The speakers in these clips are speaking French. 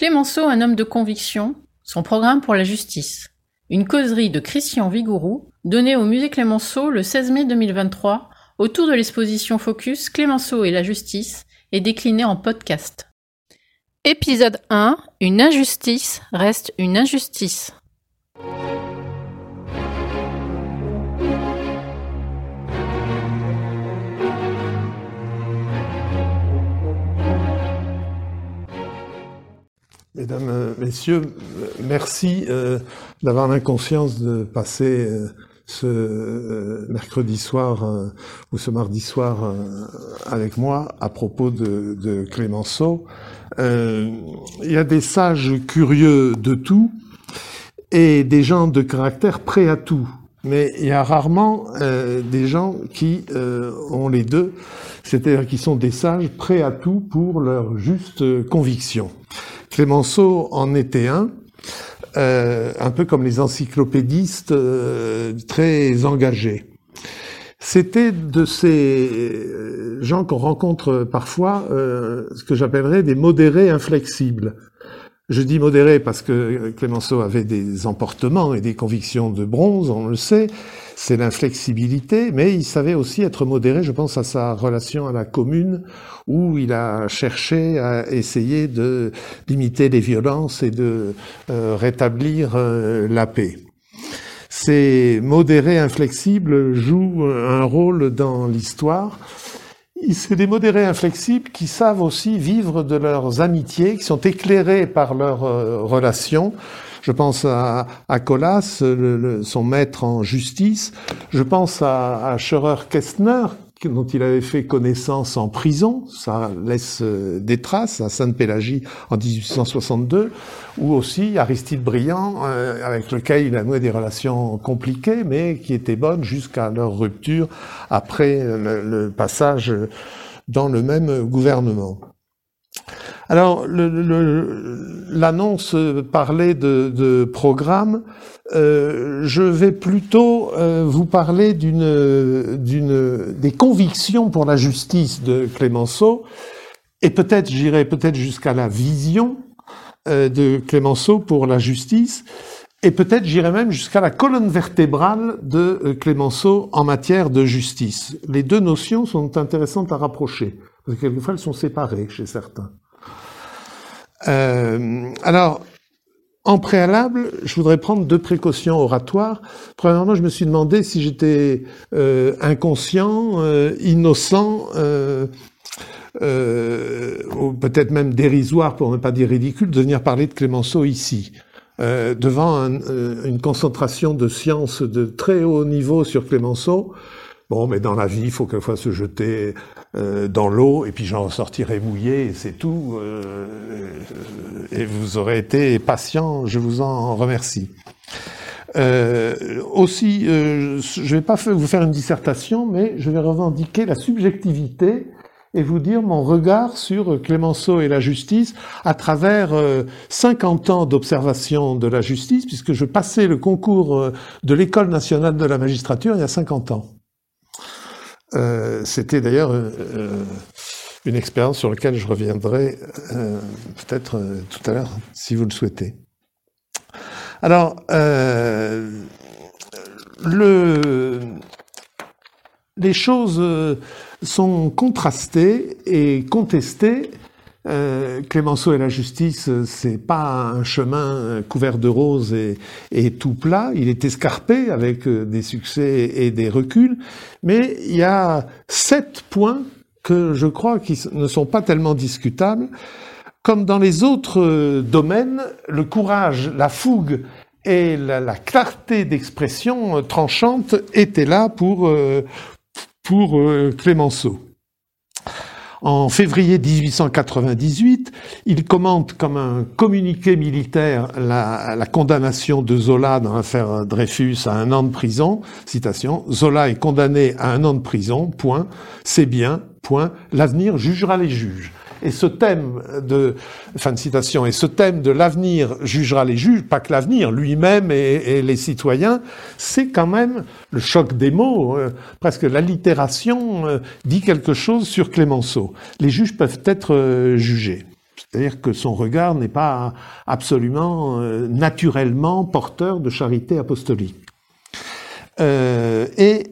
Clémenceau, un homme de conviction, son programme pour la justice. Une causerie de Christian Vigourou, donnée au musée Clémenceau le 16 mai 2023, autour de l'exposition Focus Clémenceau et la justice, et déclinée en podcast. Épisode 1 Une injustice reste une injustice. Mesdames, euh, Messieurs, merci euh, d'avoir l'inconscience de passer euh, ce mercredi soir ou ce mardi soir avec moi à propos de, de Clémenceau. il y a des sages curieux de tout et des gens de caractère prêts à tout. Mais il y a rarement des gens qui ont les deux, c'est-à-dire qui sont des sages prêts à tout pour leur juste conviction. Clémenceau en était un, euh, un peu comme les encyclopédistes euh, très engagés. C'était de ces euh, gens qu'on rencontre parfois, ce que j'appellerais des modérés inflexibles. Je dis modérés parce que Clémenceau avait des emportements et des convictions de bronze, on le sait, c'est l'inflexibilité, mais il savait aussi être modéré, je pense à sa relation à la commune, où il a cherché à essayer de limiter les violences et de euh, rétablir euh, la paix. Ces modérés inflexibles jouent un rôle dans l'histoire. C'est des modérés inflexibles qui savent aussi vivre de leurs amitiés, qui sont éclairés par leurs euh, relations, je pense à, à Colas, son maître en justice. Je pense à, à Scherer-Kestner, dont il avait fait connaissance en prison, ça laisse euh, des traces à Sainte-Pélagie en 1862, ou aussi Aristide Briand, euh, avec lequel il a noué des relations compliquées, mais qui étaient bonnes jusqu'à leur rupture après le passage dans le même gouvernement. Alors, l'annonce parlait de, de programme. Euh, je vais plutôt euh, vous parler d'une, d'une, des convictions pour la justice de Clémenceau, et peut-être, j'irai peut-être jusqu'à la vision euh, de Clémenceau pour la justice, et peut-être j'irai même jusqu'à la colonne vertébrale de Clémenceau en matière de justice. Les deux notions sont intéressantes à rapprocher, parce que quelquefois elles sont séparées chez certains. Euh, alors, en préalable, je voudrais prendre deux précautions oratoires. Premièrement, je me suis demandé si j'étais euh, inconscient, euh, innocent, euh, euh, ou peut-être même dérisoire, pour ne pas dire ridicule, de venir parler de Clémenceau ici. devant un, une concentration de sciences de très haut niveau sur Clémenceau, Bon, mais dans la vie, il faut quelquefois se jeter euh, dans l'eau, et puis j'en sortirai mouillé, et c'est tout. Euh, et vous aurez été patient, je vous en remercie. Euh, aussi, euh, je ne vais pas vous faire une dissertation, mais je vais revendiquer la subjectivité et vous dire mon regard sur Clémenceau et la justice à travers 50 ans d'observation de la justice, puisque je passais le concours de l'École nationale de la magistrature il y a 50 ans. Euh, c'était d'ailleurs euh, euh, une expérience sur laquelle je reviendrai peut-être tout à l'heure, si vous le souhaitez. Alors, le, les choses sont contrastées et contestées euh, Clémenceau et la justice, c'est pas un chemin couvert de roses et, tout plat. Il est escarpé avec euh, des succès et des reculs, mais il y a sept points que je crois qui ne sont pas tellement discutables. Comme dans les autres euh, domaines, le courage, la fougue et la, clarté d'expression tranchante étaient là pour, pour Clémenceau. En février 1898, il commente comme un communiqué militaire la, condamnation de Zola dans l'affaire Dreyfus à un an de prison. Citation, Zola est condamné à un an de prison, point, c'est bien, point, l'avenir jugera les juges. Et ce thème de, fin de citation, et ce thème de l'avenir jugera les juges, pas que l'avenir, lui-même et, les citoyens, c'est quand même le choc des mots, euh, presque l'allitération euh, dit quelque chose sur Clémenceau. Les juges peuvent être euh, jugés. C'est-à-dire que son regard n'est pas absolument naturellement porteur de charité apostolique. Et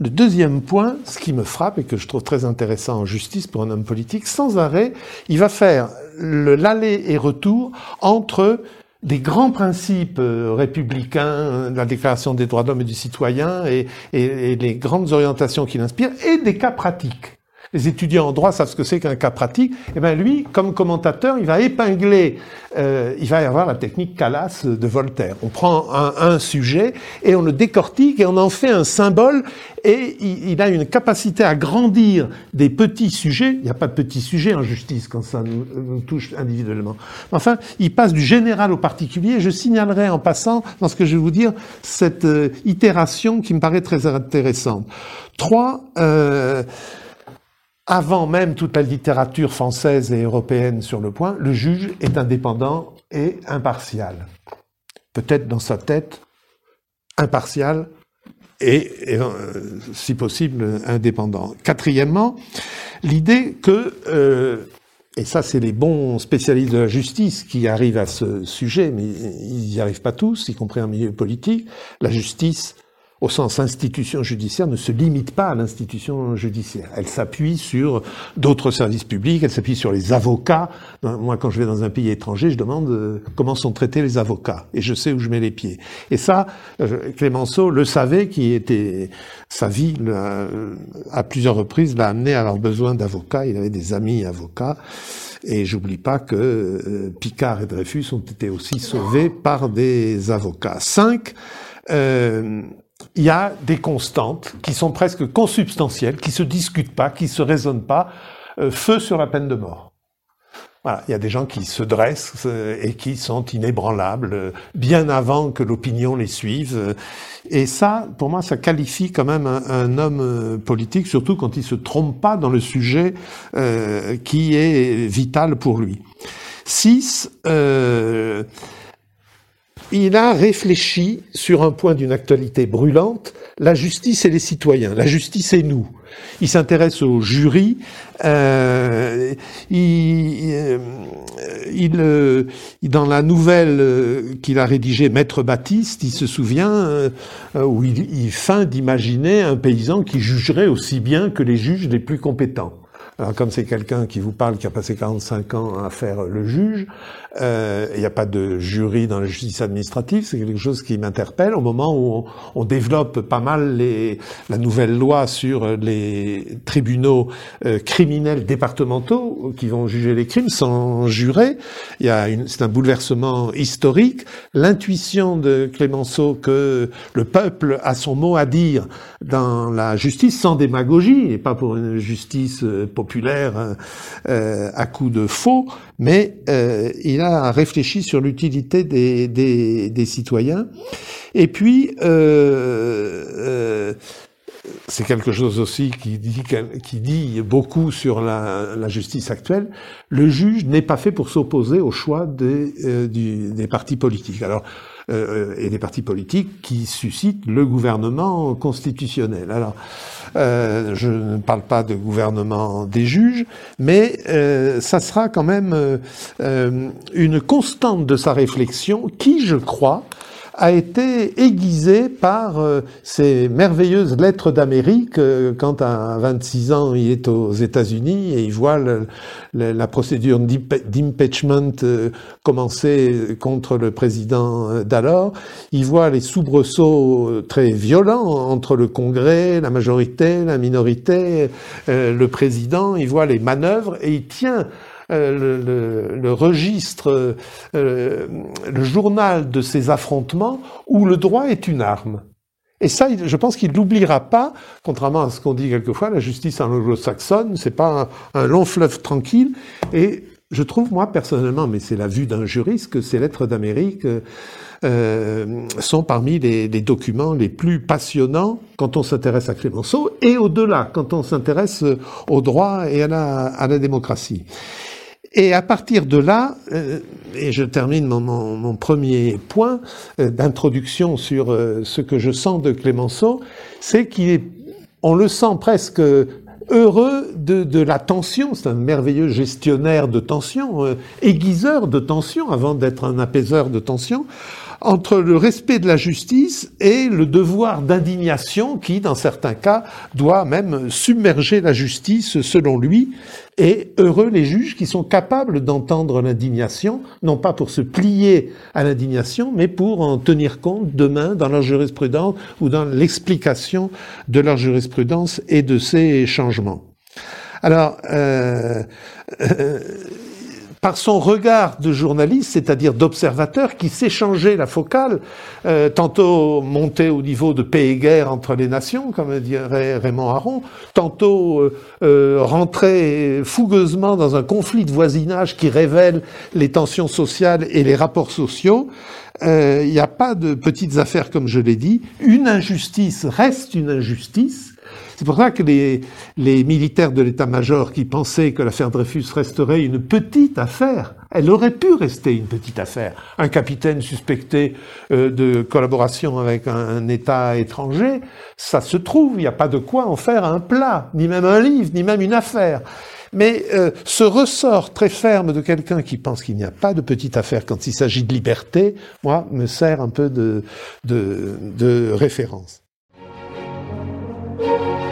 le deuxième point, ce qui me frappe et que je trouve très intéressant en justice pour un homme politique, sans arrêt, il va faire l'aller et retour entre des grands principes euh, républicains, la Déclaration des droits de l'homme et du citoyen et, les grandes orientations qui l'inspirent, et des cas pratiques les étudiants en droit savent ce que c'est qu'un cas pratique, et eh bien lui, comme commentateur, il va épingler, euh, il va y avoir la technique Calas de Voltaire. On prend un, un, sujet et on le décortique et on en fait un symbole, et il, il, a une capacité à grandir des petits sujets. Il n'y a pas de petits sujets en justice quand ça nous, touche individuellement. Enfin, il passe du général au particulier. Je signalerai en passant, dans ce que je vais vous dire, cette euh, itération qui me paraît très intéressante. Trois, euh, avant même toute la littérature française et européenne sur le point, le juge est indépendant et impartial. Peut-être dans sa tête, impartial et, euh, si possible, indépendant. Quatrièmement, l'idée que, euh, et ça c'est les bons spécialistes de la justice qui arrivent à ce sujet, mais ils n'y arrivent pas tous, y compris en milieu politique, la justice au sens institution judiciaire, ne se limite pas à l'institution judiciaire. Elle s'appuie sur d'autres services publics, elle s'appuie sur les avocats. Moi, quand je vais dans un pays étranger, je demande euh, comment sont traités les avocats, et je sais où je mets les pieds. Et ça, euh, Clémenceau le savait, qui était sa vie à plusieurs reprises l'a amené à avoir besoin d'avocats. Il avait des amis avocats. Et j'oublie pas que euh, Picard et Dreyfus ont été aussi sauvés par des avocats. Cinq, euh, il y a des constantes qui sont presque consubstantielles, qui se discutent pas, qui se raisonnent pas. Euh, feu sur la peine de mort. Voilà, il y a des gens qui se dressent euh, et qui sont inébranlables euh, bien avant que l'opinion les suive. Et ça, pour moi, ça qualifie quand même un, homme politique, surtout quand il se trompe pas dans le sujet qui est vital pour lui. Six, il a réfléchi sur un point d'une actualité brûlante, la justice et les citoyens, la justice et nous. Il s'intéresse au jury, euh, il, euh, euh, dans la nouvelle qu'il a rédigée, Maître Baptiste, il se souvient où il, il feint d'imaginer un paysan qui jugerait aussi bien que les juges les plus compétents. Alors comme c'est quelqu'un qui vous parle, qui a passé 45 ans à faire le juge, euh, il n'y a pas de jury dans la justice administrative, c'est quelque chose qui m'interpelle au moment où on, développe pas mal les, la nouvelle loi sur les tribunaux euh, criminels départementaux qui vont juger les crimes sans jurer. C'est un bouleversement historique. L'intuition de Clémenceau que le peuple a son mot à dire dans la justice sans démagogie et pas pour une justice euh, populaire euh, à coup de faux, mais euh, il a réfléchi sur l'utilité des, citoyens. Et puis, euh, c'est quelque chose aussi qui dit, beaucoup sur la, justice actuelle. Le juge n'est pas fait pour s'opposer au choix des, des partis politiques. Alors, euh, et des partis politiques qui suscitent le gouvernement constitutionnel. Alors, euh, je ne parle pas de gouvernement des juges, mais euh, ça sera quand même euh, une constante de sa réflexion qui, je crois, a été aiguisé par euh, ces merveilleuses lettres d'Amérique euh, quand à 26 ans il est aux États-Unis et il voit la procédure d'impeachment euh, commencer contre le président d'alors. Il voit les soubresauts très violents entre le Congrès, la majorité, la minorité, le président. Il voit les manœuvres et il tient euh, le, registre, euh, le journal de ces affrontements où le droit est une arme. Et ça, je pense qu'il n'oubliera pas, contrairement à ce qu'on dit quelquefois, la justice anglo-saxonne, c'est pas un, long fleuve tranquille. Et je trouve, moi, personnellement, mais c'est la vue d'un juriste, que ces lettres d'Amérique euh, sont parmi les, les, documents les plus passionnants quand on s'intéresse à Clémenceau, et au-delà, quand on s'intéresse au droit et à la, à la démocratie. Et à partir de là, euh, et je termine mon, premier point euh, d'introduction sur euh, ce que je sens de Clémenceau, c'est qu'il on le sent presque heureux de, de la tension. C'est un merveilleux gestionnaire de tension, euh, aiguiseur de tension avant d'être un apaiseur de tension entre le respect de la justice et le devoir d'indignation qui, dans certains cas, doit même submerger la justice selon lui. Et heureux les juges qui sont capables d'entendre l'indignation, non pas pour se plier à l'indignation, mais pour en tenir compte demain dans leur jurisprudence ou dans l'explication de leur jurisprudence et de ces changements. Alors, euh, euh, par son regard de journaliste, c'est-à-dire d'observateur, qui s'échangeait la focale, euh, tantôt monté au niveau de paix et guerre entre les nations, comme dirait Raymond Aron, tantôt euh, euh rentrait fougueusement dans un conflit de voisinage qui révèle les tensions sociales et les rapports sociaux. Euh, il n'y a pas de petites affaires, comme je l'ai dit. Une injustice reste une injustice c'est pour ça que les, militaires de l'état-major qui pensaient que l'affaire Dreyfus resterait une petite affaire, elle aurait pu rester une petite affaire. Un capitaine suspecté euh, de collaboration avec un, État étranger, ça se trouve, il n'y a pas de quoi en faire un plat, ni même un livre, ni même une affaire. Mais euh, ce ressort très ferme de quelqu'un qui pense qu'il n'y a pas de petite affaire quand il s'agit de liberté, moi, me sert un peu de, de, de référence. Thank you.